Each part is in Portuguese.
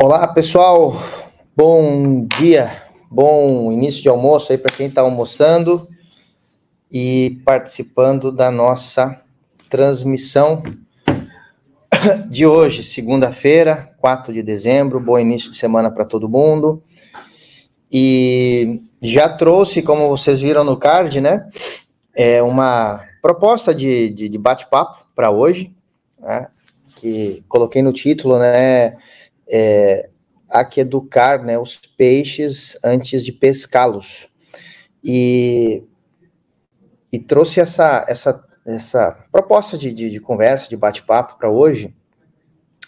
Olá, pessoal. Bom dia, bom início de almoço aí para quem está almoçando e participando da nossa transmissão de hoje, segunda-feira, 4 de dezembro. Bom início de semana para todo mundo. E já trouxe, como vocês viram no card, né? É uma proposta de, de, de bate-papo para hoje, né, que coloquei no título, né? é, há que educar né, os peixes antes de pescá-los. E, e trouxe essa, essa, essa proposta de, de, de conversa, de bate-papo para hoje,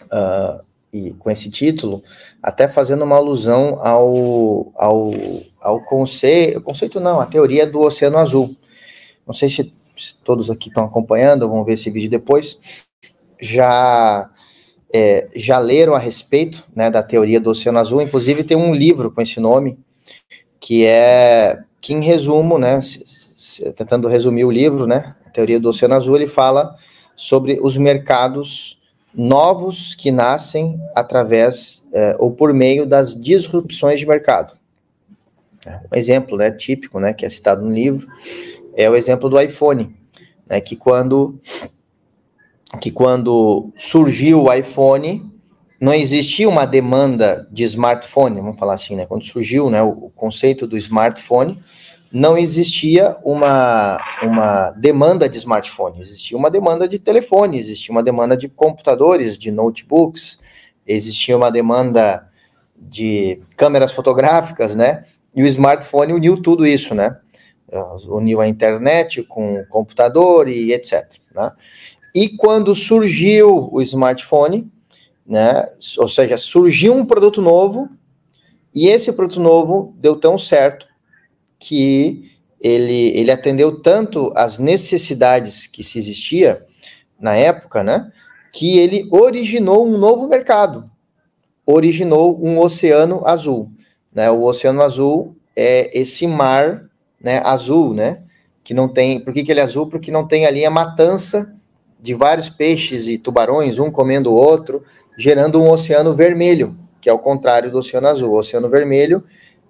uh, e com esse título, até fazendo uma alusão ao, ao, ao conceito, conceito não, a teoria do Oceano Azul. Não sei se, todos aqui estão acompanhando, vão ver esse vídeo depois. Já é, já leram a respeito né, da teoria do Oceano Azul, inclusive tem um livro com esse nome, que é, que em resumo, né, tentando resumir o livro, né, a teoria do Oceano Azul, ele fala sobre os mercados novos que nascem através é, ou por meio das disrupções de mercado. Um exemplo né, típico, né, que é citado no livro, é o exemplo do iPhone, né, que quando que quando surgiu o iPhone, não existia uma demanda de smartphone, vamos falar assim, né? Quando surgiu né, o conceito do smartphone, não existia uma, uma demanda de smartphone, existia uma demanda de telefone, existia uma demanda de computadores, de notebooks, existia uma demanda de câmeras fotográficas, né? E o smartphone uniu tudo isso, né? Uniu a internet com o computador e etc. Né? E quando surgiu o smartphone, né, ou seja, surgiu um produto novo, e esse produto novo deu tão certo que ele, ele atendeu tanto as necessidades que se existia na época, né, que ele originou um novo mercado, originou um oceano azul. Né? O oceano azul é esse mar né, azul, né, que não tem. Por que, que ele é azul? Porque não tem ali a matança de vários peixes e tubarões, um comendo o outro, gerando um oceano vermelho, que é o contrário do oceano azul. O oceano vermelho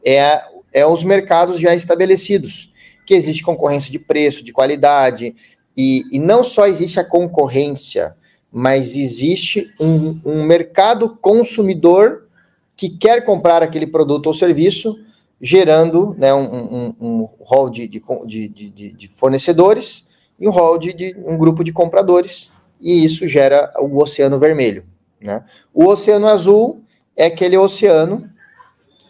é, é os mercados já estabelecidos, que existe concorrência de preço, de qualidade, e, e não só existe a concorrência, mas existe um, um mercado consumidor que quer comprar aquele produto ou serviço, gerando né, um, um, um rol de, de, de, de fornecedores e um hall de, um grupo de compradores, e isso gera o Oceano Vermelho. Né? O Oceano Azul é aquele oceano,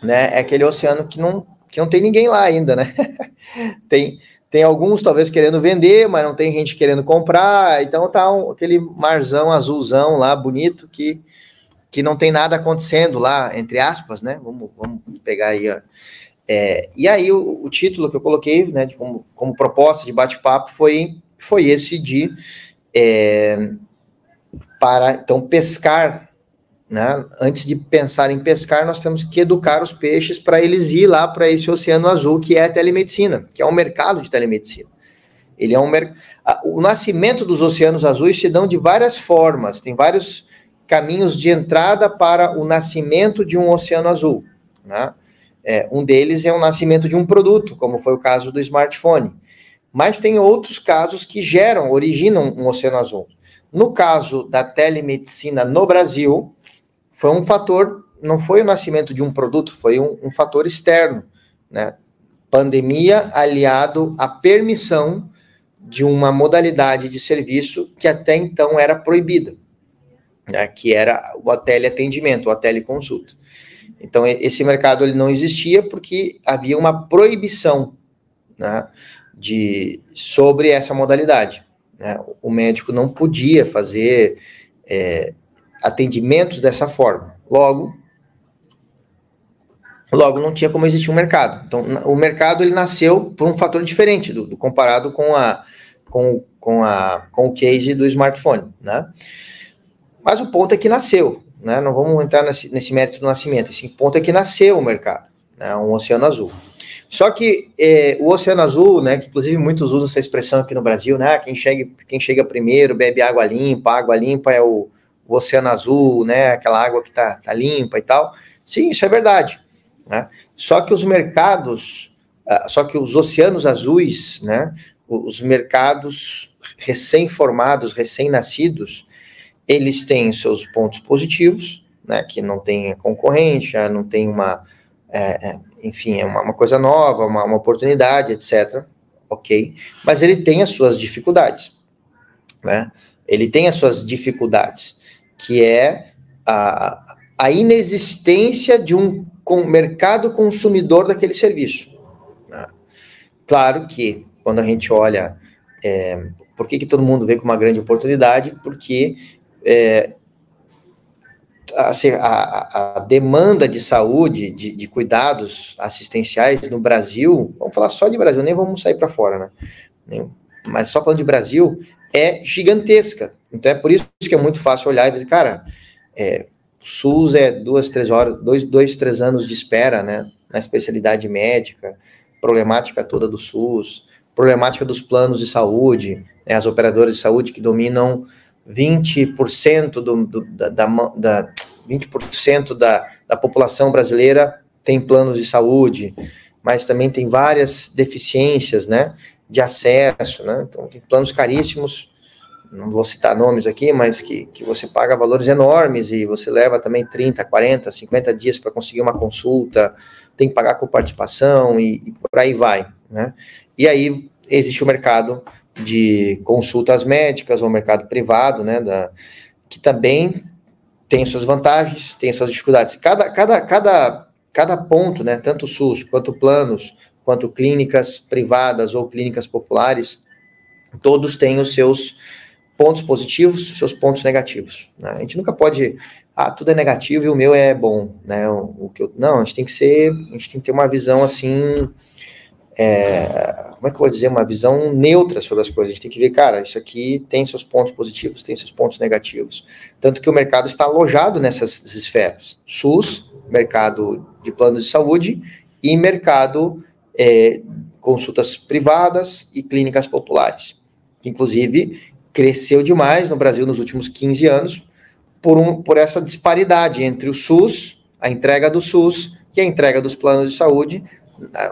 né? É aquele oceano que não, que não tem ninguém lá ainda, né? tem, tem alguns talvez querendo vender, mas não tem gente querendo comprar, então tá um, aquele marzão azulzão lá, bonito, que, que não tem nada acontecendo lá, entre aspas, né? Vamos, vamos pegar aí a, é, e aí o, o, título que eu coloquei, né, de como, como proposta de bate-papo foi, foi esse de é, para então pescar, né? Antes de pensar em pescar, nós temos que educar os peixes para eles ir lá para esse oceano azul que é a telemedicina, que é um mercado de telemedicina. Ele é um mer... o nascimento dos oceanos azuis se dão de várias formas, tem vários caminhos de entrada para o nascimento de um oceano azul, né? É, um deles é o nascimento de um produto, como foi o caso do smartphone. Mas tem outros casos que geram, originam um oceano azul. No caso da telemedicina no Brasil, foi um fator, não foi o nascimento de um produto, foi um, um fator externo, né? Pandemia aliado à permissão de uma modalidade de serviço que até então era proibida, né? que era o teleatendimento, a teleconsulta. Então, esse mercado ele não existia porque havia uma proibição né, de, sobre essa modalidade. Né? O médico não podia fazer é, atendimentos dessa forma. Logo, logo não tinha como existir um mercado. Então, o mercado ele nasceu por um fator diferente do, do comparado com a com, com, a, com o case do smartphone, né? Mas o ponto é que nasceu né? Não vamos entrar nesse, nesse mérito do nascimento. Esse ponto é que nasceu o mercado, né? Um oceano azul. Só que é, o oceano azul, né? Que inclusive muitos usam essa expressão aqui no Brasil, né? Quem chega, quem chega primeiro bebe água limpa, água limpa é o, o oceano azul, né? Aquela água que tá, tá limpa e tal. Sim, isso é verdade. Né? Só que os mercados, uh, só que os oceanos azuis, né? Os mercados recém-formados, recém-nascidos, eles têm seus pontos positivos, né? Que não tem concorrência, não tem uma, é, é, enfim, é uma, uma, coisa nova, uma, uma oportunidade, etc. Ok, mas ele tem as suas dificuldades, né? Ele tem as suas dificuldades, que é a, a inexistência de um com, mercado consumidor daquele serviço. Né? Claro que quando a gente olha, é, por que, que todo mundo vê com uma grande oportunidade? Porque é, assim, a, a, demanda de saúde, de, de, cuidados assistenciais no Brasil, vamos falar só de Brasil, nem vamos sair para fora, né? Mas só falando de Brasil, é gigantesca. Então é por isso que é muito fácil olhar e dizer, cara, é, SUS é duas, três horas, dois, dois, três anos de espera, né? Na especialidade médica, problemática toda do SUS, problemática dos planos de saúde, né, as operadoras de saúde que dominam 20% do, do, da, da, da 20% da, da população brasileira tem planos de saúde, mas também tem várias deficiências, né, de acesso, né, então tem planos caríssimos não vou citar nomes aqui, mas que, que você paga valores enormes e você leva também 30, 40, 50 dias para conseguir uma consulta, tem que pagar com participação e, e, por aí vai, né? E aí existe o mercado de consultas médicas, ou mercado privado, né, da, que também tem suas vantagens, tem suas dificuldades. Cada, cada, cada, cada ponto, né, tanto SUS, quanto planos, quanto clínicas privadas ou clínicas populares, todos têm os seus pontos positivos, seus pontos negativos. Né? A gente nunca pode, ah, tudo é negativo e o meu é bom, né? O, o que eu, não, a gente tem que ser, a gente tem que ter uma visão assim, é, como é que eu vou dizer, uma visão neutra sobre as coisas. A gente tem que ver, cara, isso aqui tem seus pontos positivos, tem seus pontos negativos. Tanto que o mercado está alojado nessas esferas: SUS, mercado de planos de saúde e mercado é, consultas privadas e clínicas populares. Inclusive, cresceu demais no Brasil nos últimos 15 anos por, um, por essa disparidade entre o SUS, a entrega do SUS e a entrega dos planos de saúde,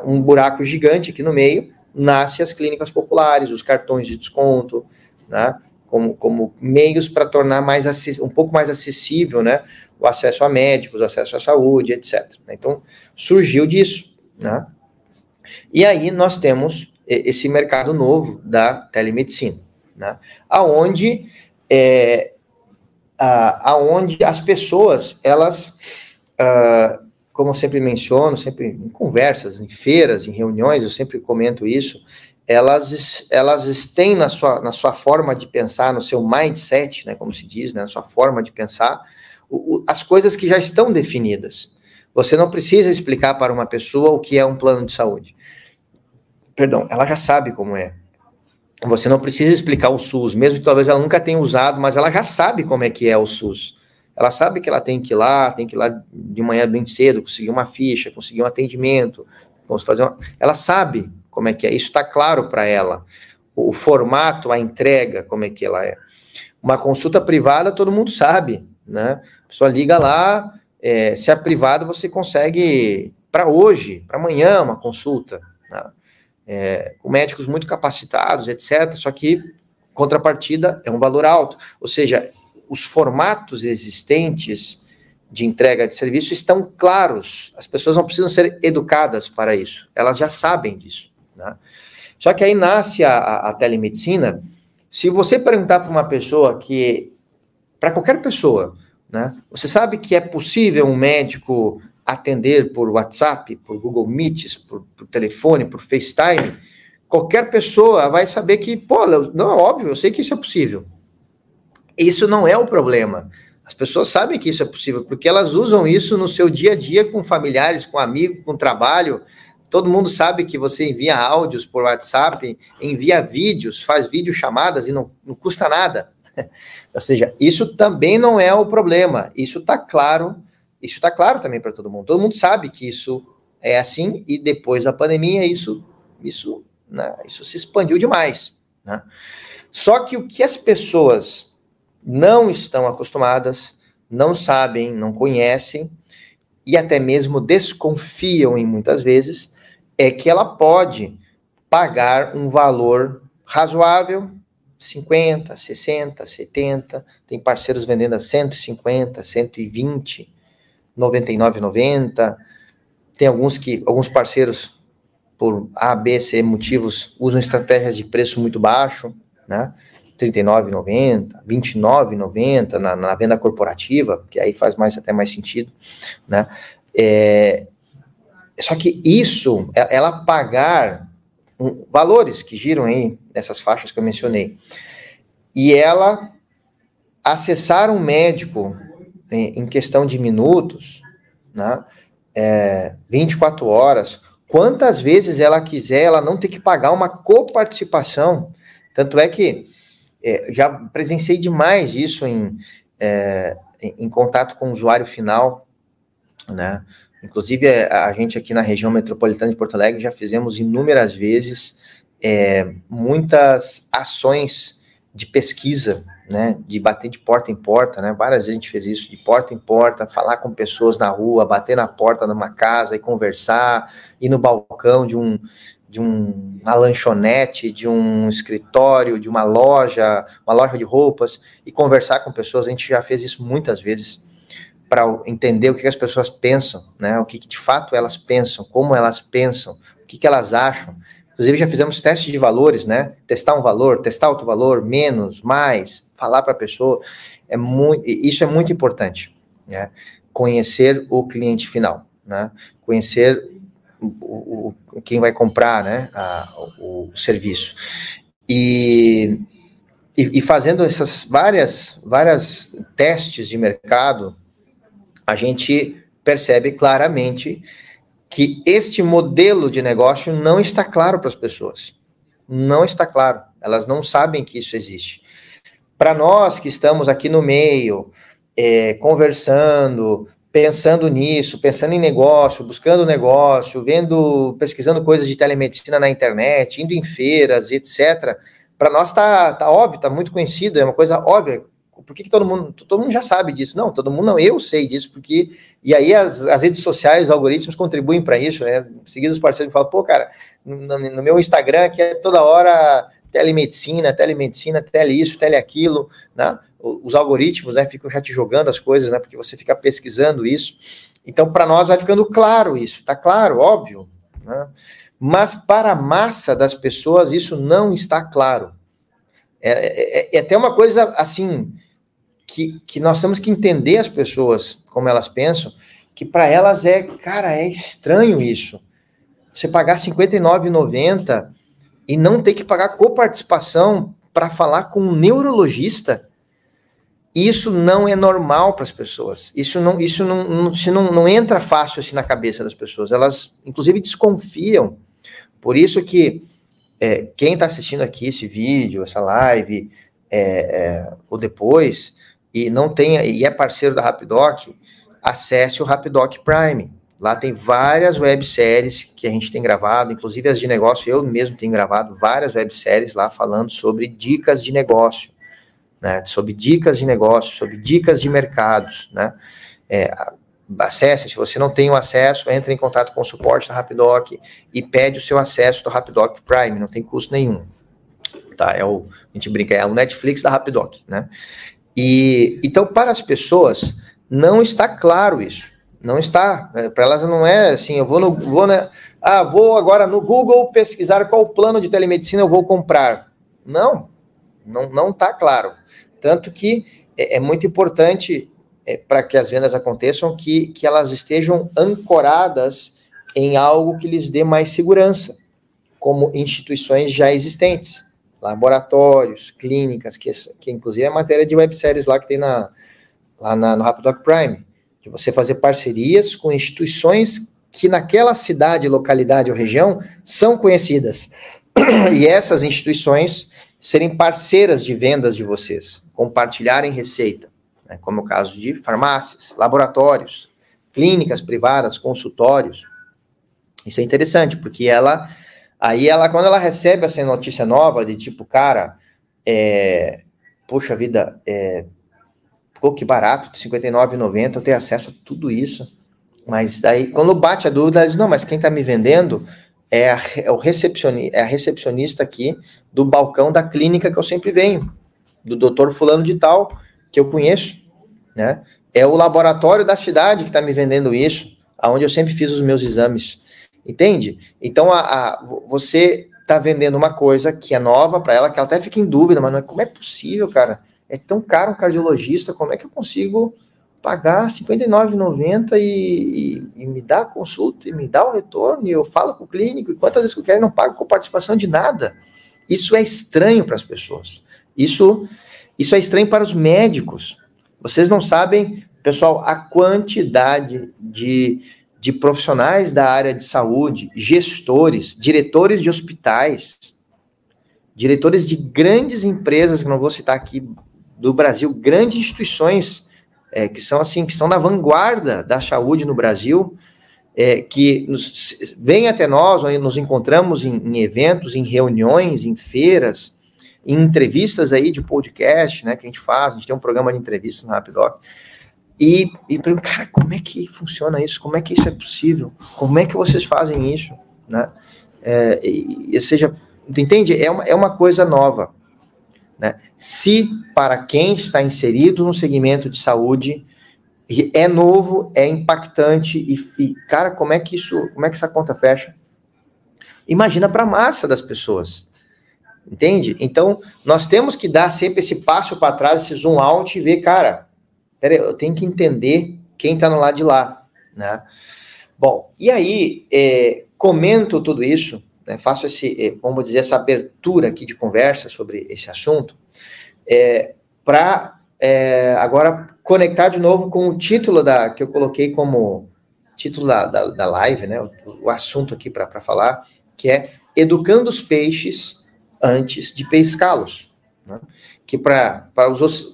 um buraco gigante aqui no meio, nasce as clínicas populares, os cartões de desconto, né, como, como meios para tornar mais um pouco mais acessível né, o acesso a médicos, o acesso à saúde, etc. Então, surgiu disso. Né? E aí nós temos esse mercado novo da telemedicina né? aonde, é, a, aonde as pessoas, elas, uh, como eu sempre menciono, sempre em conversas, em feiras, em reuniões, eu sempre comento isso, elas, elas têm na sua, na sua forma de pensar, no seu mindset, né, como se diz, né, na sua forma de pensar, o, o, as coisas que já estão definidas. Você não precisa explicar para uma pessoa o que é um plano de saúde. Perdão, ela já sabe como é. Você não precisa explicar o SUS, mesmo que talvez ela nunca tenha usado, mas ela já sabe como é que é o SUS. Ela sabe que ela tem que ir lá, tem que ir lá de manhã bem cedo, conseguir uma ficha, conseguir um atendimento, vamos fazer uma... Ela sabe como é que é, isso está claro para ela. O, o formato, a entrega, como é que ela é. Uma consulta privada, todo mundo sabe, né? A pessoa liga lá, é, se é privada, você consegue para hoje, para amanhã, uma consulta. Né? é, com médicos muito capacitados, etc. Só que, contrapartida, é um valor alto. Ou seja, os formatos existentes de entrega de serviço estão claros. As pessoas não precisam ser educadas para isso. Elas já sabem disso. Né? Só que aí nasce a, a, telemedicina. Se você perguntar para uma pessoa que, para qualquer pessoa, né, você sabe que é possível um médico atender por WhatsApp, por Google Meets, por, por, telefone, por FaceTime, qualquer pessoa vai saber que, pô, não é óbvio, eu sei que isso é possível. Isso não é o problema. As pessoas sabem que isso é possível, porque elas usam isso no seu dia a dia com familiares, com amigos, com trabalho. Todo mundo sabe que você envia áudios por WhatsApp, envia vídeos, faz videochamadas e não, não custa nada. Ou seja, isso também não é o problema. Isso está claro isso está claro também para todo mundo. Todo mundo sabe que isso é assim e depois da pandemia isso isso né, isso se expandiu demais. Né? Só que o que as pessoas não estão acostumadas, não sabem, não conhecem e até mesmo desconfiam em muitas vezes, é que ela pode pagar um valor razoável, 50, 60, 70, tem parceiros vendendo a 150, 120, 99,90. Tem alguns que alguns parceiros por A, B, C motivos usam estratégias de preço muito baixo, né? 39,90, 29,90 na, na venda corporativa, que aí faz mais até mais sentido, né? É, só que isso, é, ela pagar um, valores que giram aí nessas faixas que eu mencionei, e ela acessar um médico em, em questão de minutos, né? É, 24 horas, quantas vezes ela quiser, ela não tem que pagar uma coparticipação. Tanto é que é, já presenciei demais isso em, é, em, contato com o usuário final, né? Inclusive, é, a gente aqui na região metropolitana de Porto Alegre já fizemos inúmeras vezes é, muitas ações de pesquisa, né? De bater de porta em porta, né? Várias vezes a gente fez isso, de porta em porta, falar com pessoas na rua, bater na porta de uma casa e conversar, ir no balcão de um, de um, uma lanchonete, de um escritório, de uma loja, uma loja de roupas, e conversar com pessoas. A gente já fez isso muitas vezes para entender o que, as pessoas pensam, né? O que, que, de fato elas pensam, como elas pensam, o que, que elas acham. Inclusive já fizemos testes de valores, né? Testar um valor, testar outro valor, menos, mais, falar para a pessoa. É muito, isso é muito importante, né? Conhecer o cliente final, né? Conhecer o, o, quem vai comprar né, a, o, o, serviço. E, e, e, fazendo essas várias, várias testes de mercado, a gente percebe claramente que este modelo de negócio não está claro para as pessoas. Não está claro. Elas não sabem que isso existe. Para nós que estamos aqui no meio, é, conversando, pensando nisso, pensando em negócio, buscando negócio, vendo, pesquisando coisas de telemedicina na internet, indo em feiras, etc. Para nós tá, tá óbvio, tá muito conhecido, é uma coisa óbvia. Por que, que, todo mundo, todo mundo já sabe disso? Não, todo mundo não, eu sei disso, porque e aí as, as redes sociais, os algoritmos contribuem para isso, né? Seguidos os parceiros falam, pô, cara, no, no meu Instagram que é toda hora telemedicina, telemedicina, tele isso, tele aquilo, né? os algoritmos, né, ficam já te jogando as coisas, né, porque você fica pesquisando isso. Então, para nós vai ficando claro isso, tá claro, óbvio, né? Mas para a massa das pessoas isso não está claro. É, é, é, é até uma coisa assim que, que nós temos que entender as pessoas como elas pensam, que para elas é, cara, é estranho isso. Você pagar R$ 59,90 e não ter que pagar coparticipação para falar com um neurologista isso não é normal para as pessoas. Isso não, isso não, não, se não, não entra fácil assim na cabeça das pessoas. Elas, inclusive, desconfiam. Por isso que é, quem está assistindo aqui esse vídeo, essa live, é, é, ou depois, e não tem e é parceiro da Rapidoc, acesse o Rapidoc Prime. Lá tem várias webséries que a gente tem gravado, inclusive as de negócio, eu mesmo tenho gravado várias webséries lá falando sobre dicas de negócio né, sobre dicas de negócio, sobre dicas de mercados, né, é, acesse, se você não tem o acesso, entre em contato com o suporte da Rapidoc e pede o seu acesso do Rapidoc Prime, não tem custo nenhum, tá, é o, a gente brinca, é o Netflix da Rapidoc, né, e, então, para as pessoas, não está claro isso, não está, né, para elas não é assim, eu vou no, vou né, ah, vou agora no Google pesquisar qual plano de telemedicina eu vou comprar, não, não, não está claro, tanto que é, é muito importante é, para que as vendas aconteçam que, que elas estejam ancoradas em algo que lhes dê mais segurança, como instituições já existentes, laboratórios, clínicas, que, que inclusive é matéria de webséries lá que tem na, lá na, no Rapidoc Prime, de você fazer parcerias com instituições que naquela cidade, localidade ou região são conhecidas. E essas instituições serem parceiras de vendas de vocês, compartilharem receita, né, como é o caso de farmácias, laboratórios, clínicas privadas, consultórios. Isso é interessante, porque ela, aí ela, quando ela recebe essa notícia nova de tipo, cara, é, puxa vida, é, pô, que barato, R$ 59,90, eu tenho acesso a tudo isso. Mas daí, quando bate a dúvida, ela diz, não, mas quem está me vendendo é a, é, o recepcionista, é a recepcionista aqui do balcão da clínica que eu sempre venho, do doutor fulano de tal, que eu conheço, né? É o laboratório da cidade que está me vendendo isso, aonde eu sempre fiz os meus exames. Entende? Então, a, a você está vendendo uma coisa que é nova para ela, que ela até fica em dúvida, mas não é, como é possível, cara? É tão caro um cardiologista, como é que eu consigo pagar R$ 59,90 e, e, e, me dar a consulta e me dar o retorno, e eu falo com o clínico, e quantas vezes que eu quero, não pago com participação de nada. Isso é estranho para as pessoas. Isso, isso é estranho para os médicos. Vocês não sabem, pessoal, a quantidade de, de profissionais da área de saúde, gestores, diretores de hospitais, diretores de grandes empresas, que não vou citar aqui do Brasil, grandes instituições é, que são assim, que estão na vanguarda da saúde no Brasil, é, que nos, vem até nós, nos encontramos em, em, eventos, em reuniões, em feiras, em entrevistas aí de podcast, né, que a gente faz, a gente tem um programa de entrevistas na Rapidoc, e, e pergunto, cara, como é que funciona isso? Como é que isso é possível? Como é que vocês fazem isso? Né? É, e, seja, entende? É uma, é uma coisa nova. Né? Se para quem está inserido no segmento de saúde é novo, é impactante e, e, cara, como é que isso, como é que essa conta fecha? Imagina para a massa das pessoas, entende? Então nós temos que dar sempre esse passo para trás, esse zoom out e ver, cara, peraí, eu tenho que entender quem está no lado de lá, né? Bom, e aí é, comento tudo isso né, faço esse, eh, vamos dizer, essa abertura aqui de conversa sobre esse assunto, é, para é, agora conectar de novo com o título da que eu coloquei como título da, da, da live, né, o, o assunto aqui para falar, que é Educando os Peixes antes de pescá-los. Né? Que para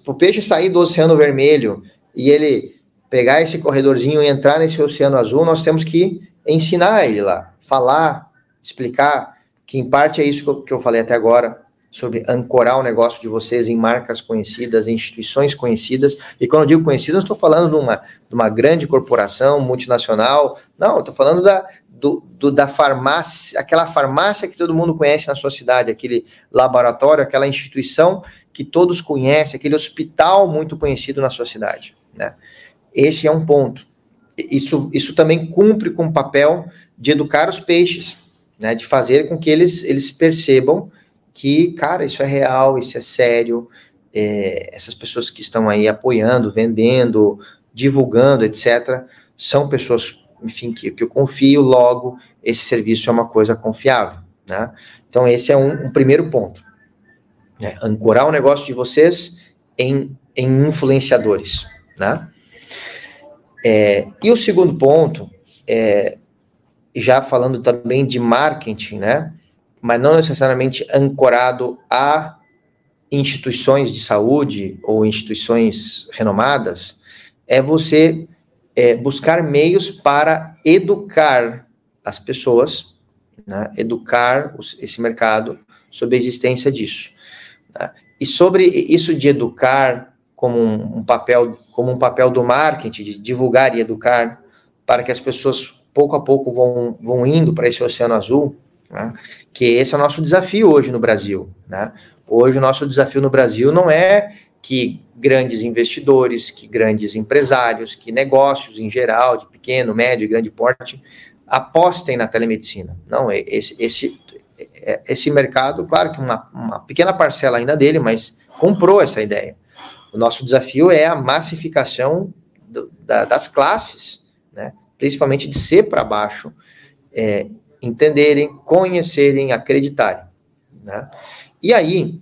o peixe sair do Oceano Vermelho e ele pegar esse corredorzinho e entrar nesse Oceano Azul, nós temos que ensinar ele lá, falar, explicar que, em parte, é isso que eu, falei até agora, sobre ancorar o negócio de vocês em marcas conhecidas, em instituições conhecidas. E quando eu digo conhecidas, não estou falando de uma, de uma grande corporação multinacional, não, estou falando da, do, do, da farmácia, aquela farmácia que todo mundo conhece na sua cidade, aquele laboratório, aquela instituição que todos conhecem, aquele hospital muito conhecido na sua cidade. Né? Esse é um ponto. Isso, isso também cumpre com o papel de educar os peixes né, de fazer com que eles, eles percebam que, cara, isso é real, isso é sério, é, essas pessoas que estão aí apoiando, vendendo, divulgando, etc., são pessoas, enfim, que, que eu confio, logo, esse serviço é uma coisa confiável, né? Então, esse é um, um primeiro ponto. Né? Ancorar o negócio de vocês em, em influenciadores, né? É, e o segundo ponto é já falando também de marketing, né? Mas não necessariamente ancorado a instituições de saúde ou instituições renomadas, é você é, buscar meios para educar as pessoas, né? educar os, esse mercado sobre a existência disso. Né? E sobre isso de educar como um, um papel como um papel do marketing, de divulgar e educar para que as pessoas pouco a pouco vão, vão indo para esse oceano azul, né? que esse é o nosso desafio hoje no Brasil. Né? Hoje o nosso desafio no Brasil não é que grandes investidores, que grandes empresários, que negócios em geral, de pequeno, médio e grande porte, apostem na telemedicina. Não, é esse, esse, é, esse mercado, claro que uma, uma pequena parcela ainda dele, mas comprou essa ideia. O nosso desafio é a massificação do, da, das classes, né? Principalmente de ser para baixo, é, entenderem, conhecerem, acreditarem. Né? E aí,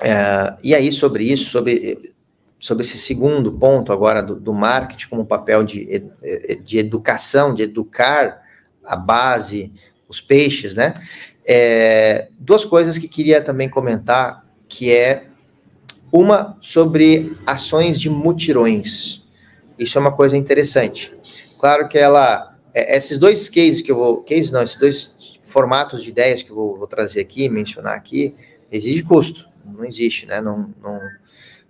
é, e aí sobre isso, sobre, sobre esse segundo ponto agora do, do marketing como papel de, de educação, de educar a base, os peixes, né? É, duas coisas que queria também comentar, que é uma sobre ações de mutirões. Isso é uma coisa interessante. Claro que ela, é, esses dois cases que eu vou, cases não, esses dois formatos de ideias que eu vou, vou trazer aqui, mencionar aqui, exige custo, não existe, né? Não, não,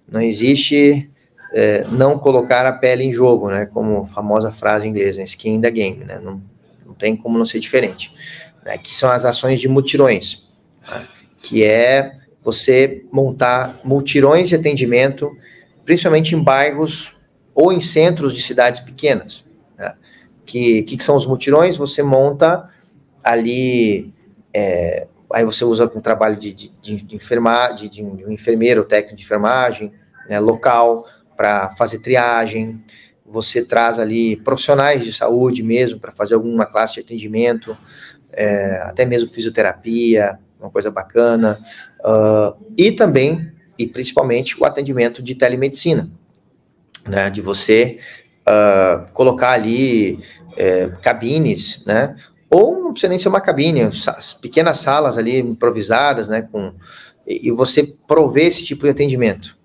não existe é, não colocar a pele em jogo, né? Como a famosa frase inglesa, skin in the game, né? Não, não tem como não ser diferente. Né, que são as ações de mutirões, né, que é você montar multirões de atendimento, principalmente em bairros ou em centros de cidades pequenas. Que, que são os mutirões? Você monta ali, é, aí você usa um trabalho de, de, de enfermar, de, de, um enfermeiro, técnico de enfermagem, né, local, para fazer triagem, você traz ali profissionais de saúde mesmo para fazer alguma classe de atendimento, é, até mesmo fisioterapia, uma coisa bacana, uh, e também, e principalmente, o atendimento de telemedicina, né, de você uh, colocar ali é, cabines, né, ou não precisa nem ser uma cabine, pequenas salas ali improvisadas, né, com, e você prover esse tipo de atendimento.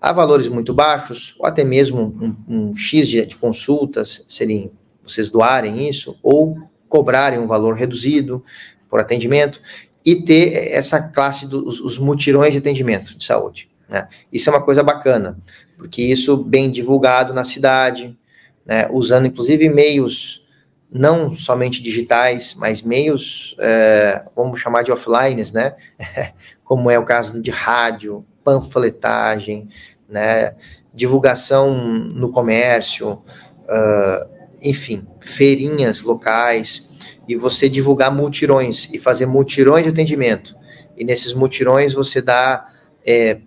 Há valores muito baixos, ou até mesmo um, um X de, de consultas, serem vocês doarem isso, ou cobrarem um valor reduzido por atendimento, e ter essa classe dos os mutirões de atendimento de saúde. Né? Isso é uma coisa bacana, porque isso bem divulgado na cidade, né, usando inclusive meios não somente digitais, mas meios, é, vamos chamar de offlines, né, como é o caso de rádio, panfletagem, né, divulgação no comércio, uh, enfim, feirinhas locais, e você divulgar multirões e fazer multirões de atendimento. E nesses multirões você dá é,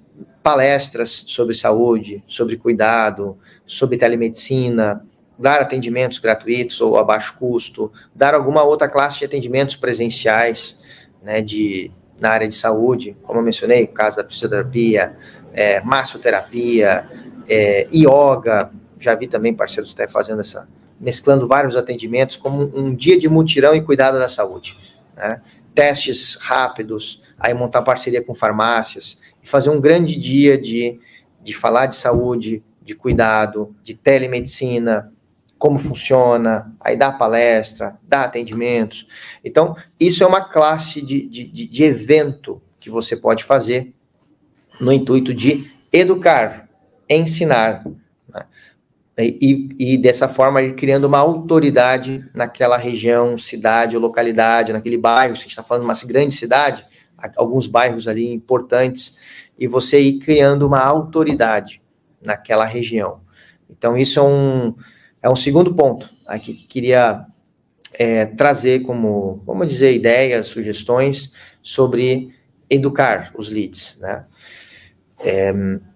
palestras sobre saúde, sobre cuidado, sobre telemedicina, dar atendimentos gratuitos ou a baixo custo, dar alguma outra classe de atendimentos presenciais, né, de, na área de saúde, como eu mencionei, o caso da fisioterapia, é, massoterapia, é, yoga, já vi também parceiros até fazendo essa, mesclando vários atendimentos, como um dia de mutirão e cuidado da saúde. Né? Testes rápidos, aí montar parceria com farmácias, e fazer um grande dia de, de falar de saúde, de cuidado, de telemedicina, como funciona, aí dá palestra, dá atendimentos. Então, isso é uma classe de, de, de evento que você pode fazer no intuito de educar, ensinar, e, e, dessa forma ir criando uma autoridade naquela região, cidade localidade, naquele bairro. Se a gente está falando de uma grande cidade, alguns bairros ali importantes, e você ir criando uma autoridade naquela região. Então, isso é um, é um segundo ponto aqui que queria é, trazer como, vamos dizer, ideias, sugestões sobre educar os leads. Né? É,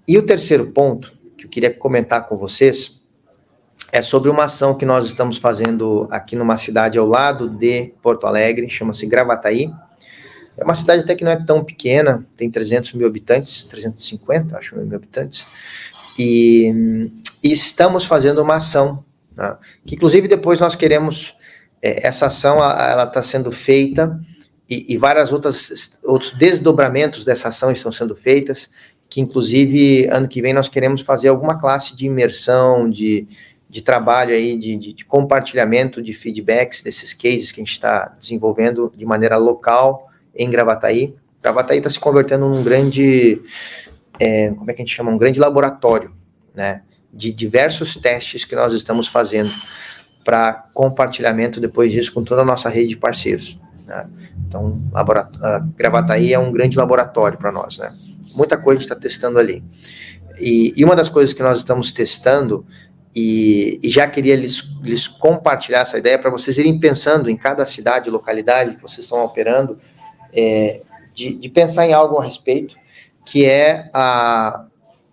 e o terceiro ponto que eu queria comentar com vocês é sobre uma ação que nós estamos fazendo aqui numa cidade ao lado de Porto Alegre, chama-se Gravataí. É uma cidade até que não é tão pequena, tem 300 mil habitantes, 350, acho, mil habitantes. E, e estamos fazendo uma ação, né, que inclusive depois nós queremos, é, essa ação, ela está sendo feita e, e várias outras, outros desdobramentos dessa ação estão sendo feitas, que inclusive ano que vem nós queremos fazer alguma classe de imersão, de, de trabalho aí, de, de, de, compartilhamento de feedbacks desses cases que a gente está desenvolvendo de maneira local em Gravataí. Gravataí está se convertendo num grande, é, como é que a gente chama? Um grande laboratório, né? De diversos testes que nós estamos fazendo para compartilhamento depois disso com toda a nossa rede de parceiros. Né? Então, Gravataí é um grande laboratório para nós, né? Muita coisa está testando ali. E, e uma das coisas que nós estamos testando e, e, já queria lhes, lhes compartilhar essa ideia para vocês irem pensando em cada cidade, localidade que vocês estão operando, é, de, de, pensar em algo a respeito, que é a,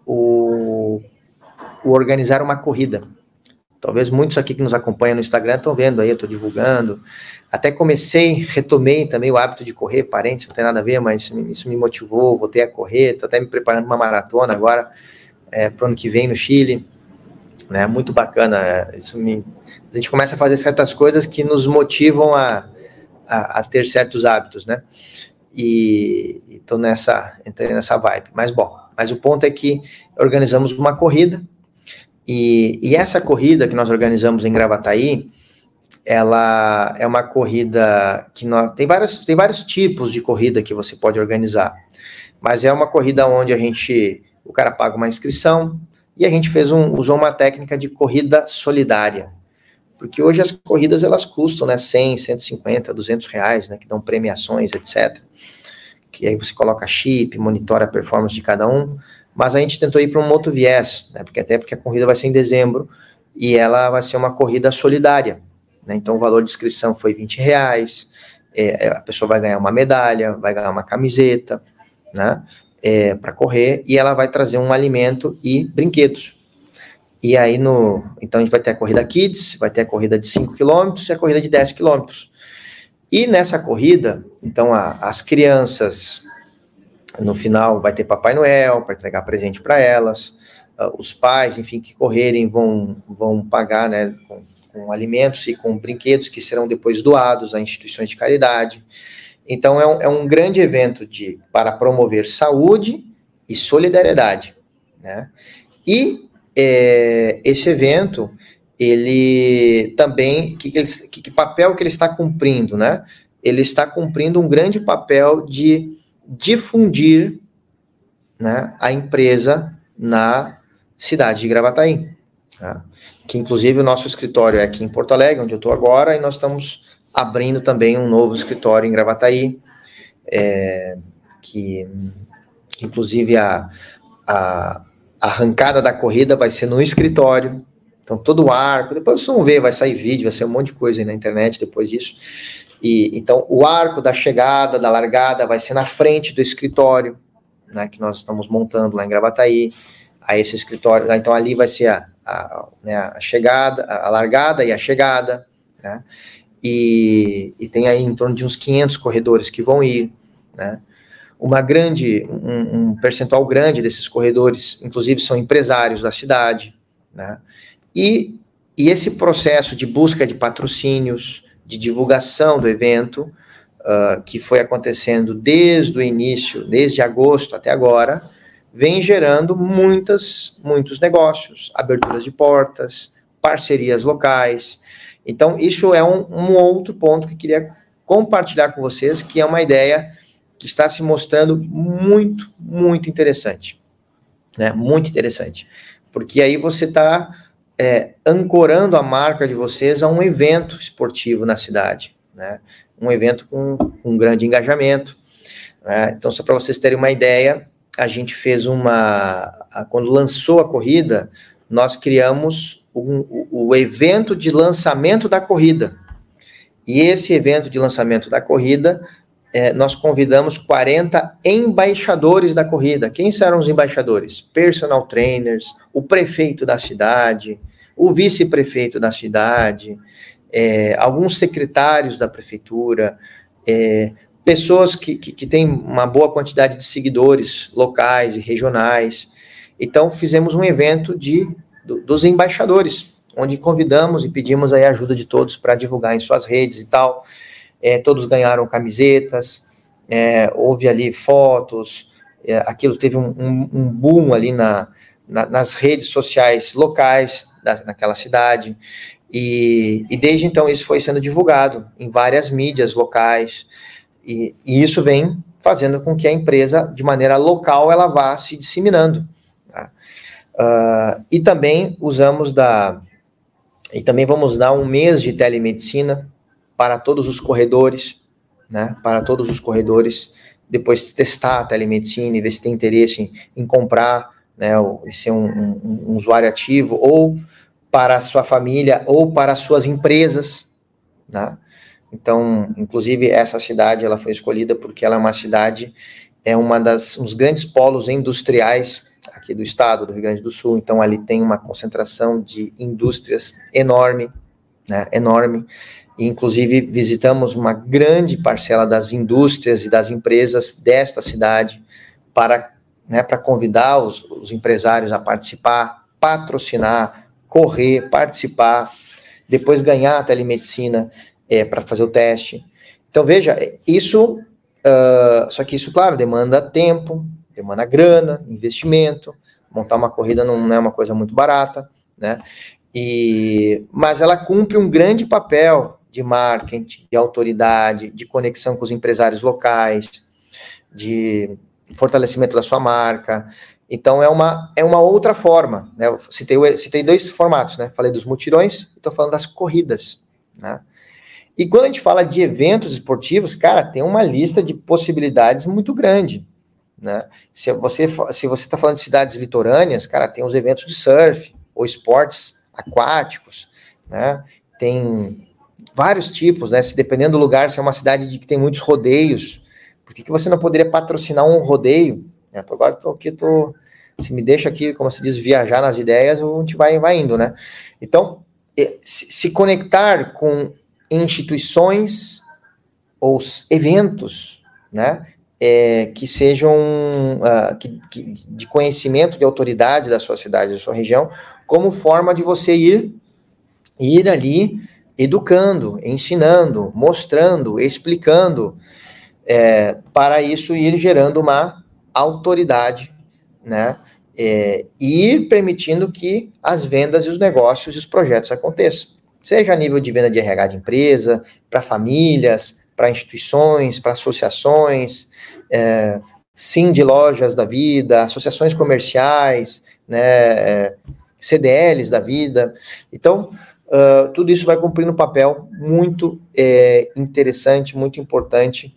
o, o organizar uma corrida. Talvez muitos aqui que nos acompanham no Instagram estão vendo aí, eu estou divulgando. Até comecei, retomei também o hábito de correr, parentes, não tem nada a ver, mas isso me motivou, voltei a correr, estou até me preparando uma maratona agora, é, para o ano que vem no Chile né? Muito bacana. Isso me, a gente começa a fazer certas coisas que nos motivam a, a, a ter certos hábitos, né? E estou nessa, entrei nessa vibe. Mas bom, mas o ponto é que organizamos uma corrida e, e essa corrida que nós organizamos em Gravataí, ela é uma corrida que nós, tem, várias, tem vários tipos de corrida que você pode organizar, mas é uma corrida onde a gente, o cara paga uma inscrição, e a gente fez um, usou uma técnica de corrida solidária. Porque hoje as corridas elas custam, né, 100, 150, 200 reais, né, que dão premiações, etc. Que aí você coloca chip, monitora a performance de cada um. Mas a gente tentou ir para um outro viés, né, porque até porque a corrida vai ser em dezembro e ela vai ser uma corrida solidária. Né, então o valor de inscrição foi 20 reais, é, a pessoa vai ganhar uma medalha, vai ganhar uma camiseta, né, é, para correr e ela vai trazer um alimento e brinquedos. E aí no, então a gente vai ter a corrida kids, vai ter a corrida de 5 km e a corrida de 10 km. E nessa corrida, então a, as crianças no final vai ter Papai Noel para entregar presente para elas, uh, os pais, enfim, que correrem vão vão pagar, né, com, com alimentos e com brinquedos que serão depois doados a instituições de caridade. Então, é um, é um grande evento de, para promover saúde e solidariedade. Né? E é, esse evento, ele também, que, que, que, papel que ele está cumprindo? Né? Ele está cumprindo um grande papel de difundir né, a empresa na cidade de Gravataí. Tá? Que, inclusive, o nosso escritório é aqui em Porto Alegre, onde eu estou agora, e nós estamos abrindo também um novo escritório em Gravataí, é, que inclusive a, a, a, arrancada da corrida vai ser no escritório, então todo o arco, depois vocês vão ver, vai sair vídeo, vai sair um monte de coisa aí na internet depois disso, e então o arco da chegada, da largada vai ser na frente do escritório, né, que nós estamos montando lá em Gravataí, a esse escritório, então ali vai ser a, a, né, a chegada, a largada e a chegada, né, e, e, tem aí em torno de uns 500 corredores que vão ir, né? Uma grande, um, um, percentual grande desses corredores, inclusive, são empresários da cidade, né? E, e esse processo de busca de patrocínios, de divulgação do evento, uh, que foi acontecendo desde o início, desde agosto até agora, vem gerando muitas, muitos negócios, aberturas de portas, parcerias locais, então, isso é um, um outro ponto que queria compartilhar com vocês, que é uma ideia que está se mostrando muito, muito interessante. Né? Muito interessante. Porque aí você está é, ancorando a marca de vocês a um evento esportivo na cidade. Né? Um evento com um grande engajamento. Né? Então, só para vocês terem uma ideia, a gente fez uma. Quando lançou a corrida, nós criamos o, o evento de lançamento da corrida. E esse evento de lançamento da corrida, é, nós convidamos 40 embaixadores da corrida. Quem serão os embaixadores? Personal trainers, o prefeito da cidade, o vice-prefeito da cidade, é, alguns secretários da prefeitura, é, pessoas que, que, que, têm uma boa quantidade de seguidores locais e regionais. Então, fizemos um evento de do, dos embaixadores, onde convidamos e pedimos aí a ajuda de todos para divulgar em suas redes e tal. É, todos ganharam camisetas, é, houve ali fotos, é, aquilo teve um, um, um boom ali na, na, nas redes sociais locais da, naquela cidade. E, e, desde então isso foi sendo divulgado em várias mídias locais. E, e isso vem fazendo com que a empresa, de maneira local, ela vá se disseminando. Uh, e também usamos da. E também vamos dar um mês de telemedicina para todos os corredores, né? Para todos os corredores, depois testar a telemedicina e ver se tem interesse em, em comprar, né? Ou ser um, um, um usuário ativo, ou para a sua família, ou para as suas empresas, né? Então, inclusive, essa cidade ela foi escolhida porque ela é uma cidade, é uma das uns grandes polos industriais aqui do estado do Rio Grande do Sul, então ali tem uma concentração de indústrias enorme, né, enorme, e inclusive visitamos uma grande parcela das indústrias e das empresas desta cidade para, né, para convidar os, os empresários a participar, patrocinar, correr, participar, depois ganhar a telemedicina é, para fazer o teste. Então, veja, isso, uh, só que isso, claro, demanda tempo, demanda grana, investimento, montar uma corrida não é uma coisa muito barata, né? E, mas ela cumpre um grande papel de marketing, de autoridade, de conexão com os empresários locais, de fortalecimento da sua marca. Então é uma, é uma outra forma. Né? Citei, citei dois formatos, né? Falei dos mutirões, estou falando das corridas. Né? E quando a gente fala de eventos esportivos, cara, tem uma lista de possibilidades muito grande. Né? Se você se você está falando de cidades litorâneas, cara, tem os eventos de surf ou esportes aquáticos, né? Tem vários tipos, né? Se dependendo do lugar, se é uma cidade de que tem muitos rodeios, por que, que você não poderia patrocinar um rodeio? Eu tô, agora tô aqui, tô, se me deixa aqui, como se diz, viajar nas ideias, a gente vai, vai indo, né? Então, se conectar com instituições ou eventos, né? É, que sejam uh, que, que, de conhecimento de autoridade da sua cidade, da sua região, como forma de você ir ir ali educando, ensinando, mostrando, explicando, é, para isso ir gerando uma autoridade, né? É, e ir permitindo que as vendas e os negócios e os projetos aconteçam. Seja a nível de venda de RH de empresa, para famílias, para instituições, para associações, é, sim de lojas da vida, associações comerciais, né, é, CDLs da vida. Então, uh, tudo isso vai cumprir um papel muito é, interessante, muito importante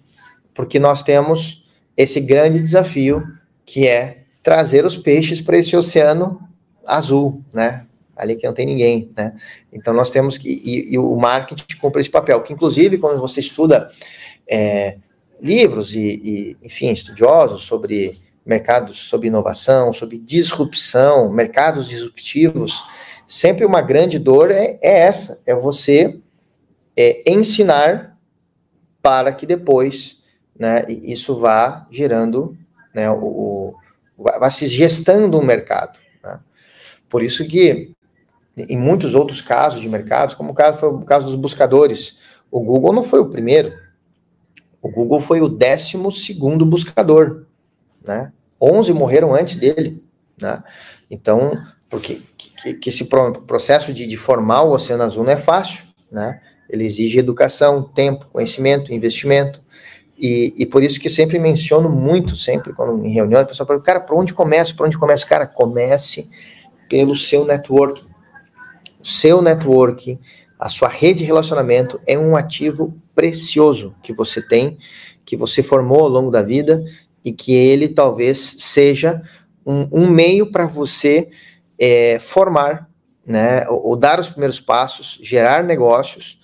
porque nós temos esse grande desafio que é trazer os peixes para esse oceano azul, né? Ali que não tem ninguém, né? Então nós temos que e, e o marketing cumpre esse papel, que inclusive quando você estuda é, livros e, e, enfim, estudiosos sobre mercados, sobre inovação, sobre disrupção, mercados disruptivos, sempre uma grande dor é, é essa, é você é, ensinar para que depois né, isso vá gerando, né, o, o vai se gestando um mercado. Né? Por isso que em muitos outros casos de mercados, como o caso foi o caso dos buscadores, o Google não foi o primeiro, o Google foi o décimo segundo buscador, né? 11 morreram antes dele, né? Então, porque que, que esse processo de, de formar o Oceano Azul não é fácil, né? Ele exige educação, tempo, conhecimento, investimento. E, e por isso que sempre menciono muito, sempre quando em reuniões, o pessoal fala, cara, por onde começo? Por onde começo? Cara, comece pelo seu networking. O seu networking, a sua rede de relacionamento é um ativo precioso que você tem, que você formou ao longo da vida e que ele talvez seja um, um meio para você é, formar, né, ou, ou, dar os primeiros passos, gerar negócios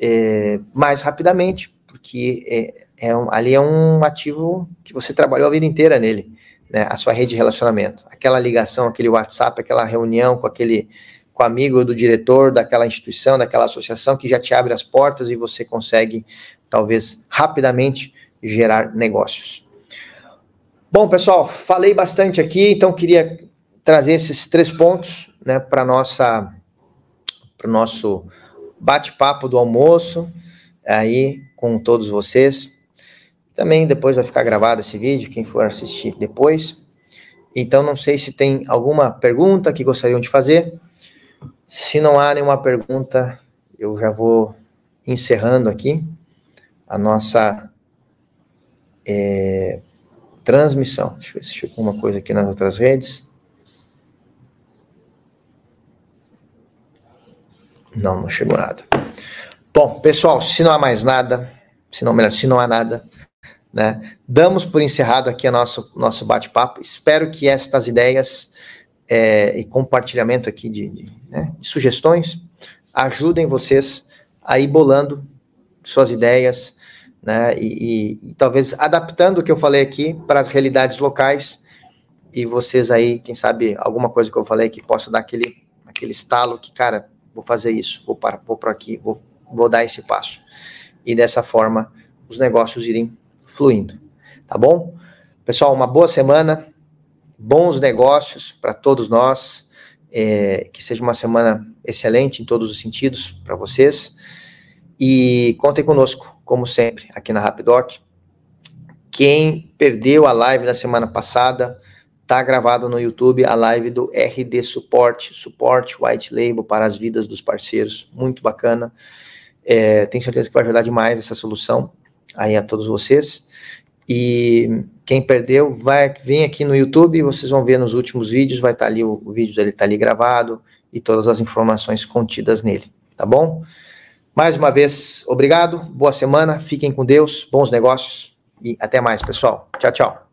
é, mais rapidamente, porque é, é um, ali é um ativo que você trabalhou a vida inteira nele, né? A sua rede de relacionamento, aquela ligação, aquele WhatsApp, aquela reunião com aquele com amigo do diretor daquela instituição, daquela associação que já te abre as portas e você consegue talvez rapidamente gerar negócios. Bom, pessoal, falei bastante aqui, então queria trazer esses três pontos, né, para nossa para o nosso bate-papo do almoço aí com todos vocês. Também depois vai ficar gravado esse vídeo, quem for assistir depois. Então, não sei se tem alguma pergunta que gostariam de fazer. Se não há nenhuma pergunta, eu já vou encerrando aqui a nossa é, transmissão. Deixa eu ver se chegou alguma coisa aqui nas outras redes. Não, não chegou nada. Bom, pessoal, se não há mais nada, se não melhor, se não há nada, né? Damos por encerrado aqui o nosso, nosso bate-papo. Espero que estas ideias é, e compartilhamento aqui de, de, né, de, sugestões ajudem vocês a ir bolando suas ideias né, e, e, e talvez adaptando o que eu falei aqui para as realidades locais e vocês aí, quem sabe, alguma coisa que eu falei que possa dar aquele, aquele estalo que, cara, vou fazer isso, vou para vou para aqui, vou, vou dar esse passo. E dessa forma os negócios irem fluindo. Tá bom? Pessoal, uma boa semana, bons negócios para todos nós, é, que seja uma semana excelente em todos os sentidos para vocês. E contem conosco, como sempre, aqui na Rapidoc. Quem perdeu a live na semana passada, tá gravado no YouTube a live do RD Suporte, suporte white label para as vidas dos parceiros, muito bacana. É, tenho certeza que vai ajudar demais essa solução aí a todos vocês. E quem perdeu, vai vem aqui no YouTube, vocês vão ver nos últimos vídeos, vai estar tá ali o, o vídeo dele tá ali gravado e todas as informações contidas nele, tá bom? Mais uma vez, obrigado, boa semana, fiquem com Deus, bons negócios e até mais, pessoal. Tchau, tchau.